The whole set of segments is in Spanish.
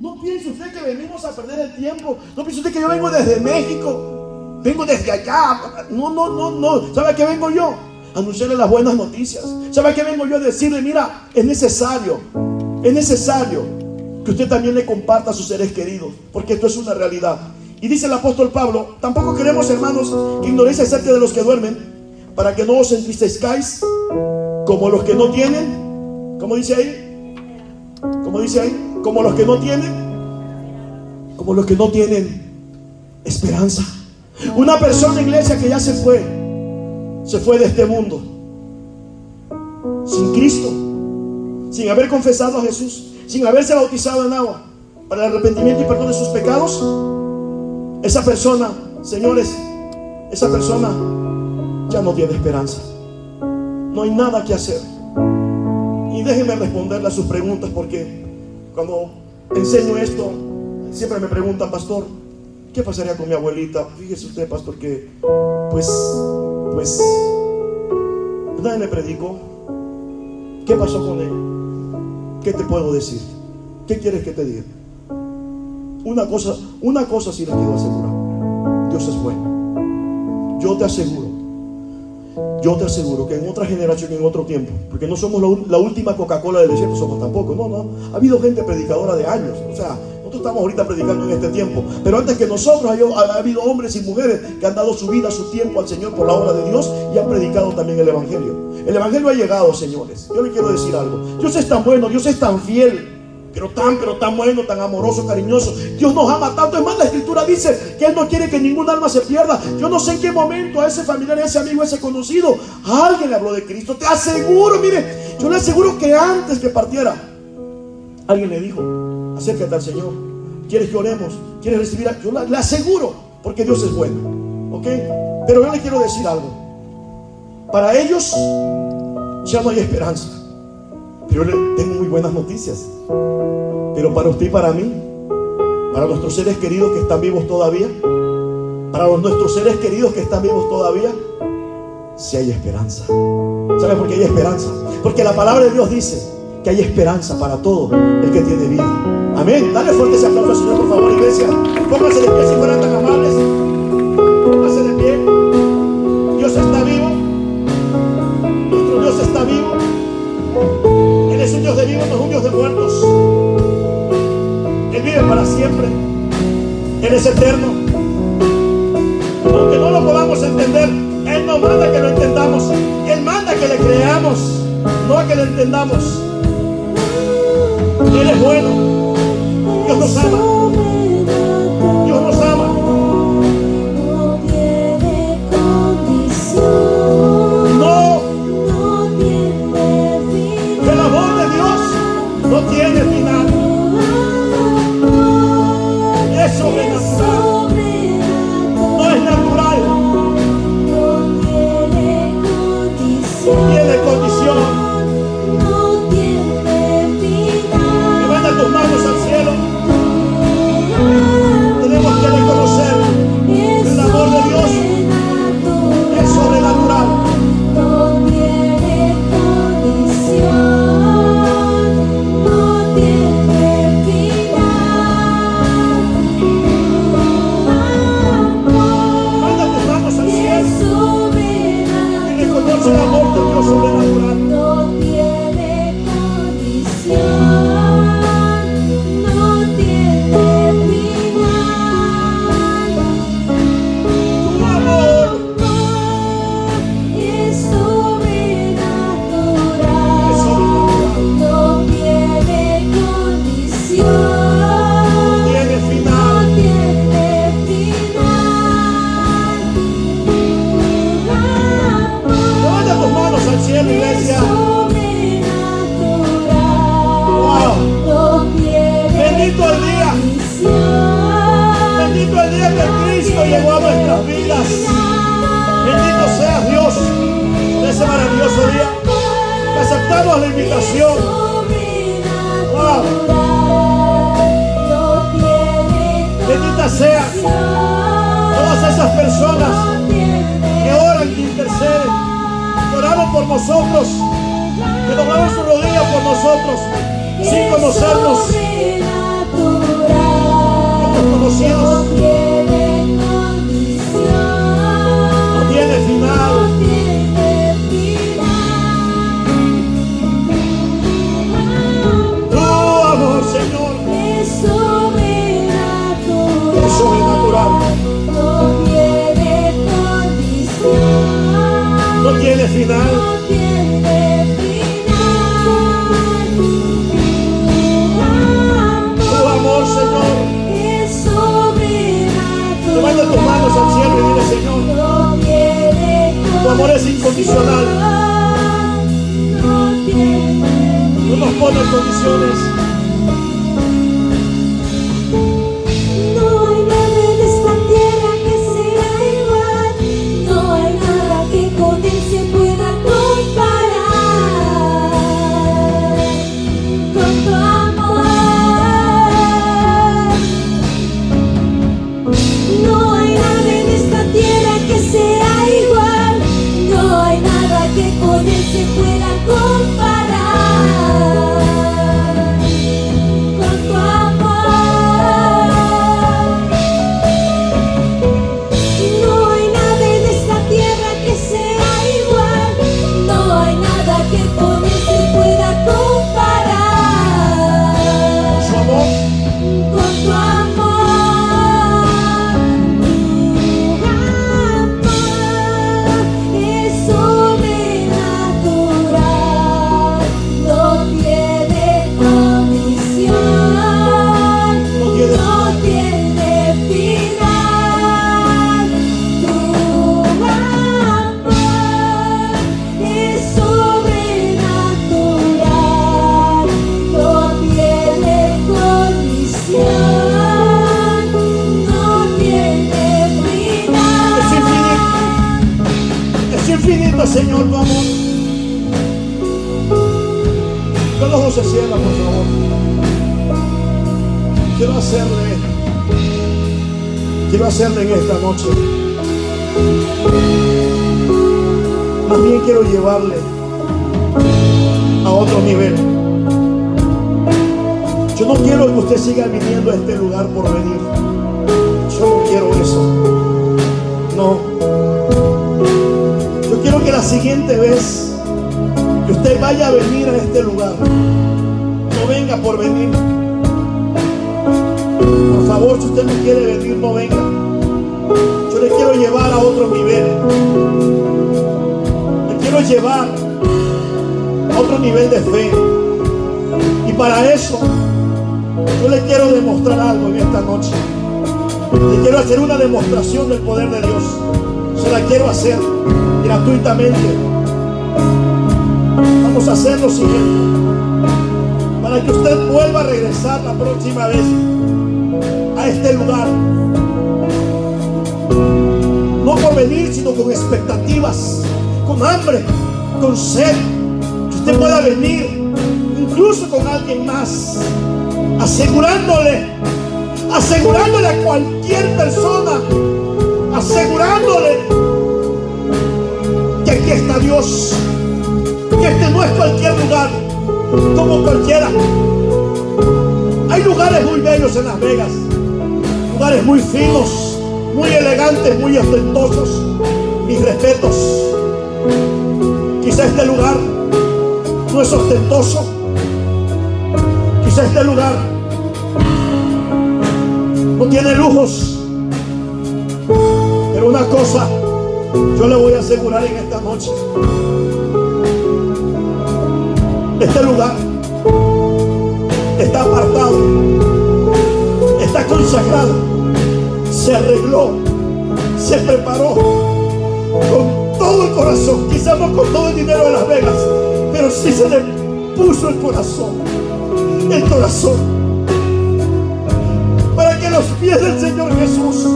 No piense usted que venimos a perder el tiempo. No piense usted que yo vengo desde México. Vengo desde allá. No, no, no, no. ¿Sabe a qué vengo yo? Anunciarle las buenas noticias. ¿Sabe a qué vengo yo a decirle? Mira, es necesario. Es necesario que usted también le comparta a sus seres queridos. Porque esto es una realidad. Y dice el apóstol Pablo, tampoco queremos, hermanos, que ignoréis acerca de los que duermen, para que no os entristezcáis como los que no tienen. ¿Cómo dice ahí? ¿Cómo dice ahí? Como los que no tienen, como los que no tienen esperanza. Una persona, iglesia, que ya se fue, se fue de este mundo, sin Cristo, sin haber confesado a Jesús, sin haberse bautizado en agua para el arrepentimiento y perdón de sus pecados. Esa persona, señores, esa persona ya no tiene esperanza. No hay nada que hacer. Y déjenme responderle a sus preguntas porque cuando enseño esto, siempre me preguntan, pastor, ¿qué pasaría con mi abuelita? Fíjese usted, pastor, que pues, pues, nadie le predicó. ¿Qué pasó con él? ¿Qué te puedo decir? ¿Qué quieres que te diga? Una cosa, una cosa sí les quiero asegurar. Dios es bueno. Yo te aseguro yo te aseguro que en otra generación, en otro tiempo, porque no somos la, última Coca-Cola del desierto, somos tampoco, no, no, ha habido gente predicadora de años, o sea, nosotros estamos ahorita predicando en este tiempo, pero antes que nosotros ha, habido hombres y mujeres que han dado su vida, su tiempo al Señor por la obra de Dios y han predicado también el Evangelio. El Evangelio ha llegado, señores. Yo le quiero decir algo. Dios es tan bueno, Dios es tan fiel pero tan, pero tan bueno, tan amoroso, cariñoso. Dios nos ama tanto. Es más, la escritura dice que Él no quiere que ningún alma se pierda. Yo no sé en qué momento a ese familiar, a ese amigo, a ese conocido, alguien le habló de Cristo. Te aseguro, mire, yo le aseguro que antes que partiera, alguien le dijo, acércate al Señor. ¿Quieres que oremos? ¿Quieres recibir? Yo le aseguro, porque Dios es bueno. ¿Ok? Pero yo le quiero decir algo. Para ellos ya no hay esperanza. Yo le tengo muy buenas noticias. Pero para usted y para mí, para nuestros seres queridos que están vivos todavía, para nuestros seres queridos que están vivos todavía, si hay esperanza. ¿Sabe por qué hay esperanza? Porque la palabra de Dios dice que hay esperanza para todo el que tiene vida. Amén. Dale fuerte ese aplauso al Señor, por favor, iglesia. Pónganse de pie si fueran tan amables. Pónganse de pie. Dios está vivo. Nuestro Dios está vivo. Él es un Dios de vivos, no es un Dios de muertos. Él vive para siempre. Él es eterno. Aunque no lo podamos entender, Él no manda que lo entendamos. Él manda que le creamos, no a que lo entendamos. Él es bueno. Dios nos ama. Ese maravilloso día. Que aceptamos la invitación. Wow. Bendita sea todas esas personas que oran, que interceden, que oraron por nosotros, que doblaron su rodilla por nosotros, sin conocernos. Hemos conocido. Pone condiciones. Por favor. Quiero hacerle, quiero hacerle en esta noche. Más bien quiero llevarle a otro nivel. Yo no quiero que usted siga viniendo a este lugar por venir. Yo no quiero eso. No. Yo quiero que la siguiente vez que usted vaya a venir a este lugar, no venga por venir. Por favor, si usted no quiere venir, no venga. Yo le quiero llevar a otro nivel. Le quiero llevar a otro nivel de fe. Y para eso, yo le quiero demostrar algo en esta noche. Le quiero hacer una demostración del poder de Dios. Se la quiero hacer gratuitamente. Vamos a hacer lo siguiente. Para que usted vuelva a regresar la próxima vez a este lugar. No por venir, sino con expectativas, con hambre, con sed. Que usted pueda venir incluso con alguien más. Asegurándole, asegurándole a cualquier persona, asegurándole que aquí está Dios, que este no es cualquier lugar, como cualquiera. Hay lugares muy bellos en Las Vegas, lugares muy finos, muy elegantes, muy ostentosos. Mis respetos. Quizá este lugar no es ostentoso. Quizá este lugar no tiene lujos. Pero una cosa yo le voy a asegurar en esta noche. Este lugar está apartado, está consagrado, se arregló, se preparó con todo el corazón, quizás no con todo el dinero de Las Vegas, pero sí se le puso el corazón, el corazón, para que los pies del Señor Jesús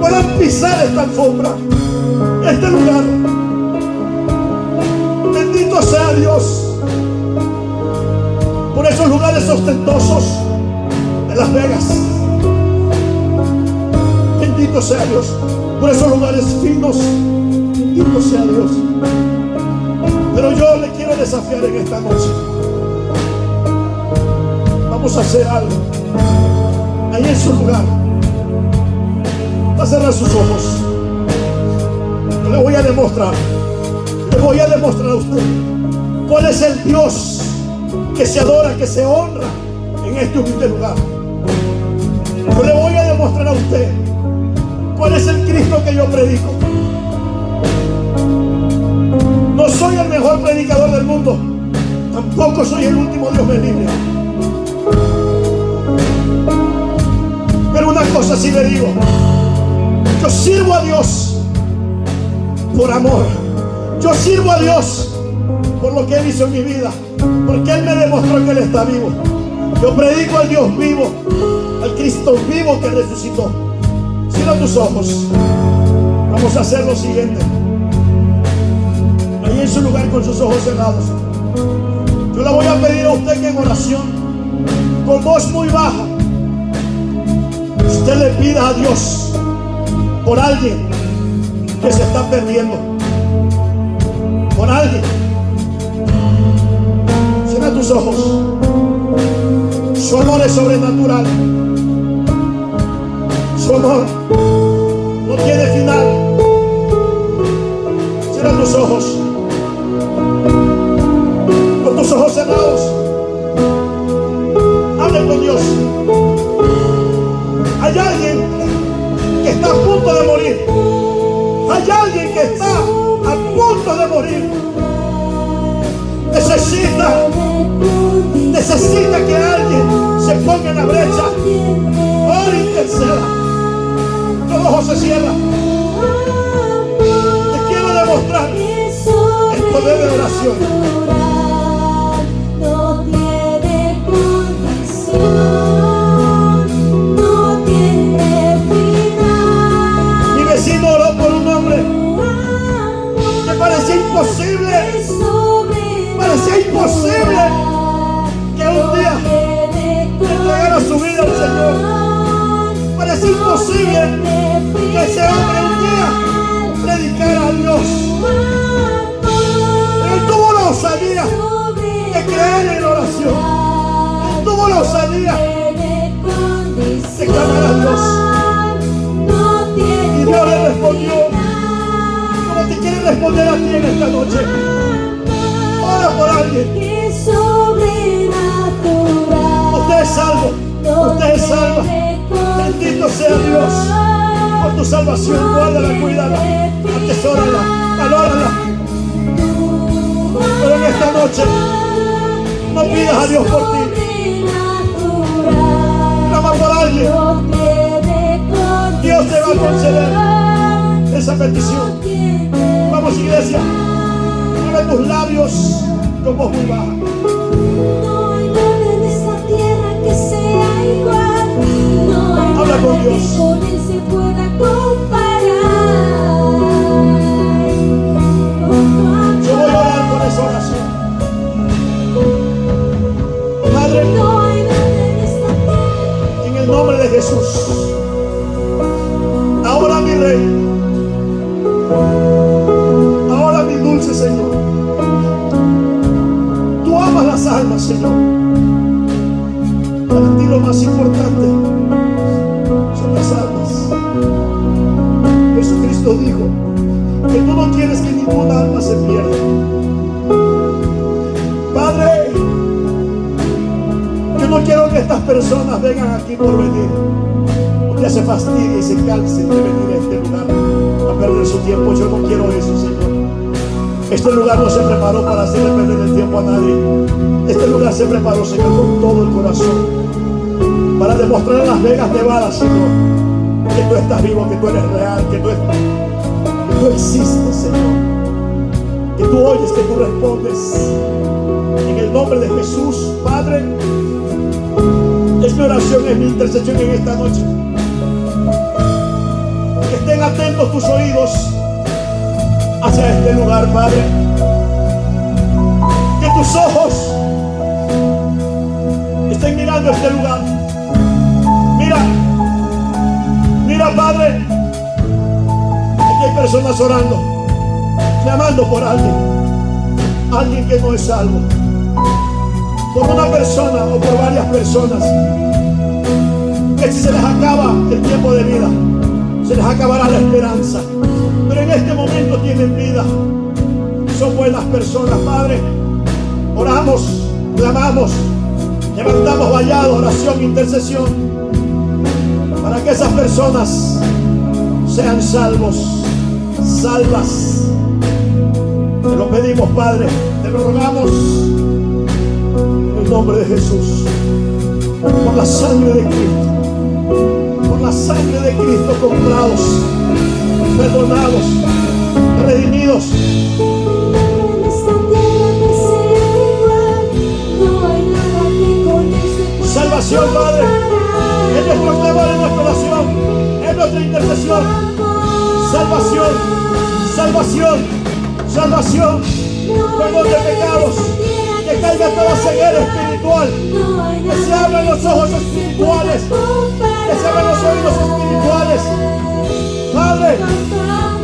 puedan pisar esta alfombra, este lugar. Esos lugares ostentosos de Las Vegas. Bendito sea Dios por esos lugares finos. Bendito sea Dios. Pero yo le quiero desafiar en esta noche. Vamos a hacer algo. Ahí en su lugar. Va a cerrar sus ojos. Yo le voy a demostrar. Le voy a demostrar a usted cuál es el Dios que se adora, que se honra en este humilde lugar. Yo le voy a demostrar a usted cuál es el Cristo que yo predico. No soy el mejor predicador del mundo. Tampoco soy el último Dios me libre. Pero una cosa sí le digo. Yo sirvo a Dios por amor. Yo sirvo a Dios por lo que Él hizo en mi vida. Porque Él me demostró que Él está vivo. Yo predico al Dios vivo, al Cristo vivo que resucitó. Cierra tus ojos. Vamos a hacer lo siguiente. Ahí en su lugar con sus ojos cerrados. Yo le voy a pedir a usted que en oración, con voz muy baja, usted le pida a Dios por alguien que se está perdiendo. Por alguien. Tus ojos. Su amor es sobrenatural. Su amor no tiene final. Cierra tus ojos. Con tus ojos cerrados. Hable con Dios. Hay alguien que está a punto de morir. Hay alguien que está a punto de morir. Necesita, necesita que alguien se ponga en la brecha. Ora interceda. Los ojos se cierran. Te quiero demostrar el poder de oración. Parecía imposible que ese hombre un día predicara a Dios. Él tuvo la osadía de creer en oración. Él tuvo la osadía de clamar a Dios. Y Dios le respondió como te quiere responder a ti en esta noche. Ora por alguien. Usted es salvo. Usted es salvo. Bendito sea Dios por tu salvación. Guárdala, cuídala, atesórala, valórala. Pero en esta noche no pidas a Dios por ti. Clama por alguien. Dios te va a conceder esa petición. Vamos, iglesia. Mueve tus labios con voz muy baja. Con que Dios. con él se pueda comparar. Yo voy a orar por esa oración. Padre, No hay nada en esta tierra. en el nombre de Jesús. Se fastidie y se cansen de venir a este lugar a perder su tiempo. Yo no quiero eso, Señor. Este lugar no se preparó para hacerle perder el tiempo a nadie. Este lugar se preparó, Señor, con todo el corazón. Para demostrar en Las Vegas, Nevada, Señor, que tú estás vivo, que tú eres real, que tú, que tú existes, Señor. Que tú oyes, que tú respondes. En el nombre de Jesús, Padre, es mi oración, es mi intercesión en esta noche. Atentos tus oídos hacia este lugar, Padre. Que tus ojos estén mirando este lugar. Mira, mira, Padre. Aquí hay personas orando, clamando por alguien. Alguien que no es salvo. por una persona o por varias personas que si se les acaba el tiempo de vida, se les acabará la esperanza. Pero en este momento tienen vida. Son buenas personas, Padre. Oramos, clamamos, levantamos vallado, oración, intercesión, para que esas personas sean salvos, salvas. Te lo pedimos, Padre, te lo rogamos en el nombre de Jesús, por la sangre de Cristo, por la sangre de Cristo comprados, perdonados, redimidos. Salvación, Padre. Es nuestro clamor, es nuestra oración, es nuestra intercesión. Salvación, salvación, salvación. Perdón de pecados. Caiga toda ceguera espiritual. Que se abran los ojos espirituales. Que se abran los oídos espirituales. Padre,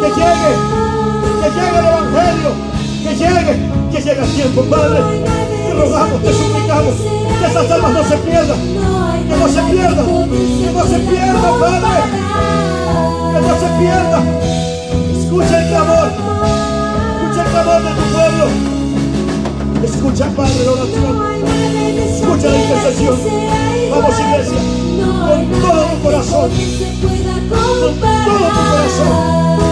que llegue, que llegue el Evangelio. Que llegue, que llegue a tiempo, Padre. Te rogamos, te suplicamos. Que esas almas no se pierdan. Que no se pierda, que no se pierda, Padre. Que no se pierda. Escucha el clamor. Escucha el clamor de tu pueblo. Escucha, Padre, la oración. Escucha la intercesión. Vamos, iglesia. Con todo tu corazón. Con todo tu corazón.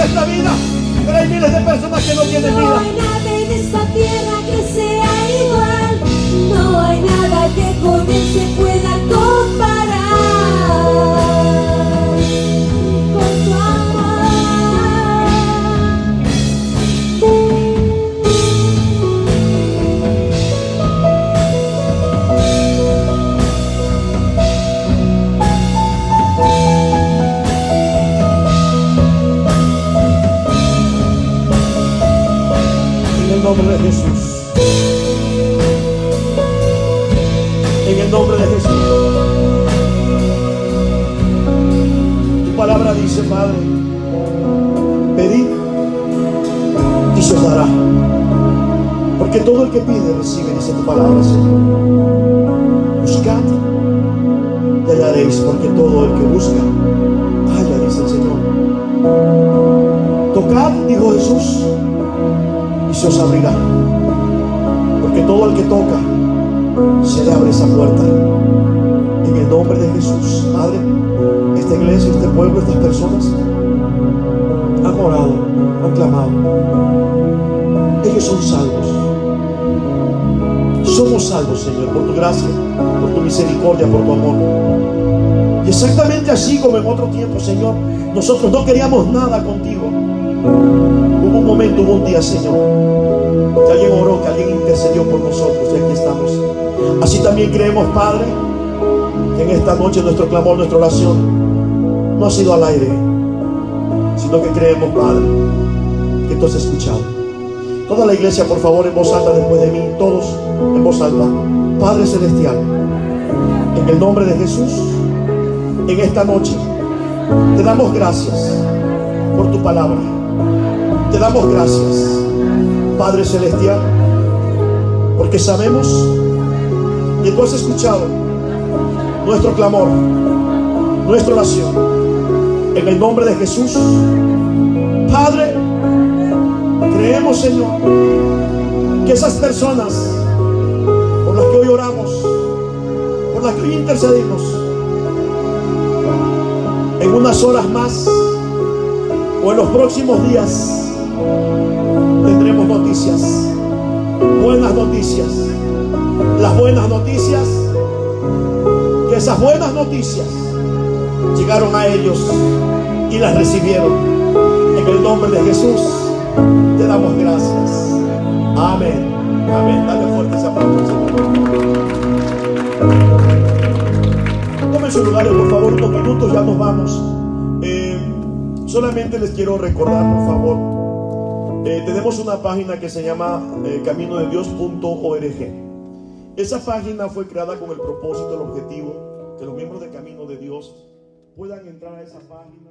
Vida. Pero hay miles de personas que no tienen vida. Dice, Padre, pedid y se os dará. Porque todo el que pide recibe, dice tu palabra, Señor. Buscad y hallaréis, porque todo el que busca, halla, dice el Señor. Tocad, dijo Jesús, y se os abrirá. Porque todo el que toca, se le abre esa puerta. En el nombre de Jesús, Padre, esta iglesia, este pueblo, estas personas han orado, han clamado. Ellos son salvos. Somos salvos, Señor, por tu gracia, por tu misericordia, por tu amor. Y exactamente así como en otro tiempo, Señor, nosotros no queríamos nada contigo. Hubo un momento, hubo un día, Señor, que alguien oró, que alguien intercedió por nosotros y aquí estamos. Así también creemos, Padre, que en esta noche nuestro clamor, nuestra oración no ha sido al aire, sino que creemos, Padre, que tú has escuchado. Toda la iglesia, por favor, en voz alta después de mí, todos en voz alta. Padre Celestial, en el nombre de Jesús, en esta noche, te damos gracias por tu palabra. Te damos gracias, Padre Celestial, porque sabemos que tú has escuchado nuestro clamor, nuestra oración. En el nombre de Jesús, Padre, creemos, Señor, que esas personas por las que hoy oramos, por las que hoy intercedimos, en unas horas más o en los próximos días tendremos noticias, buenas noticias. Las buenas noticias, que esas buenas noticias llegaron a ellos y las recibieron. En el nombre de Jesús te damos gracias. Amén. Amén. Dale fuerte ese aplauso. Tomen sus lugares, por favor, unos minutos, ya nos vamos. Eh, solamente les quiero recordar, por favor, eh, tenemos una página que se llama eh, caminodedios.org. Esa página fue creada con el propósito, el objetivo, que los miembros de Camino de Dios puedan entrar a esa página.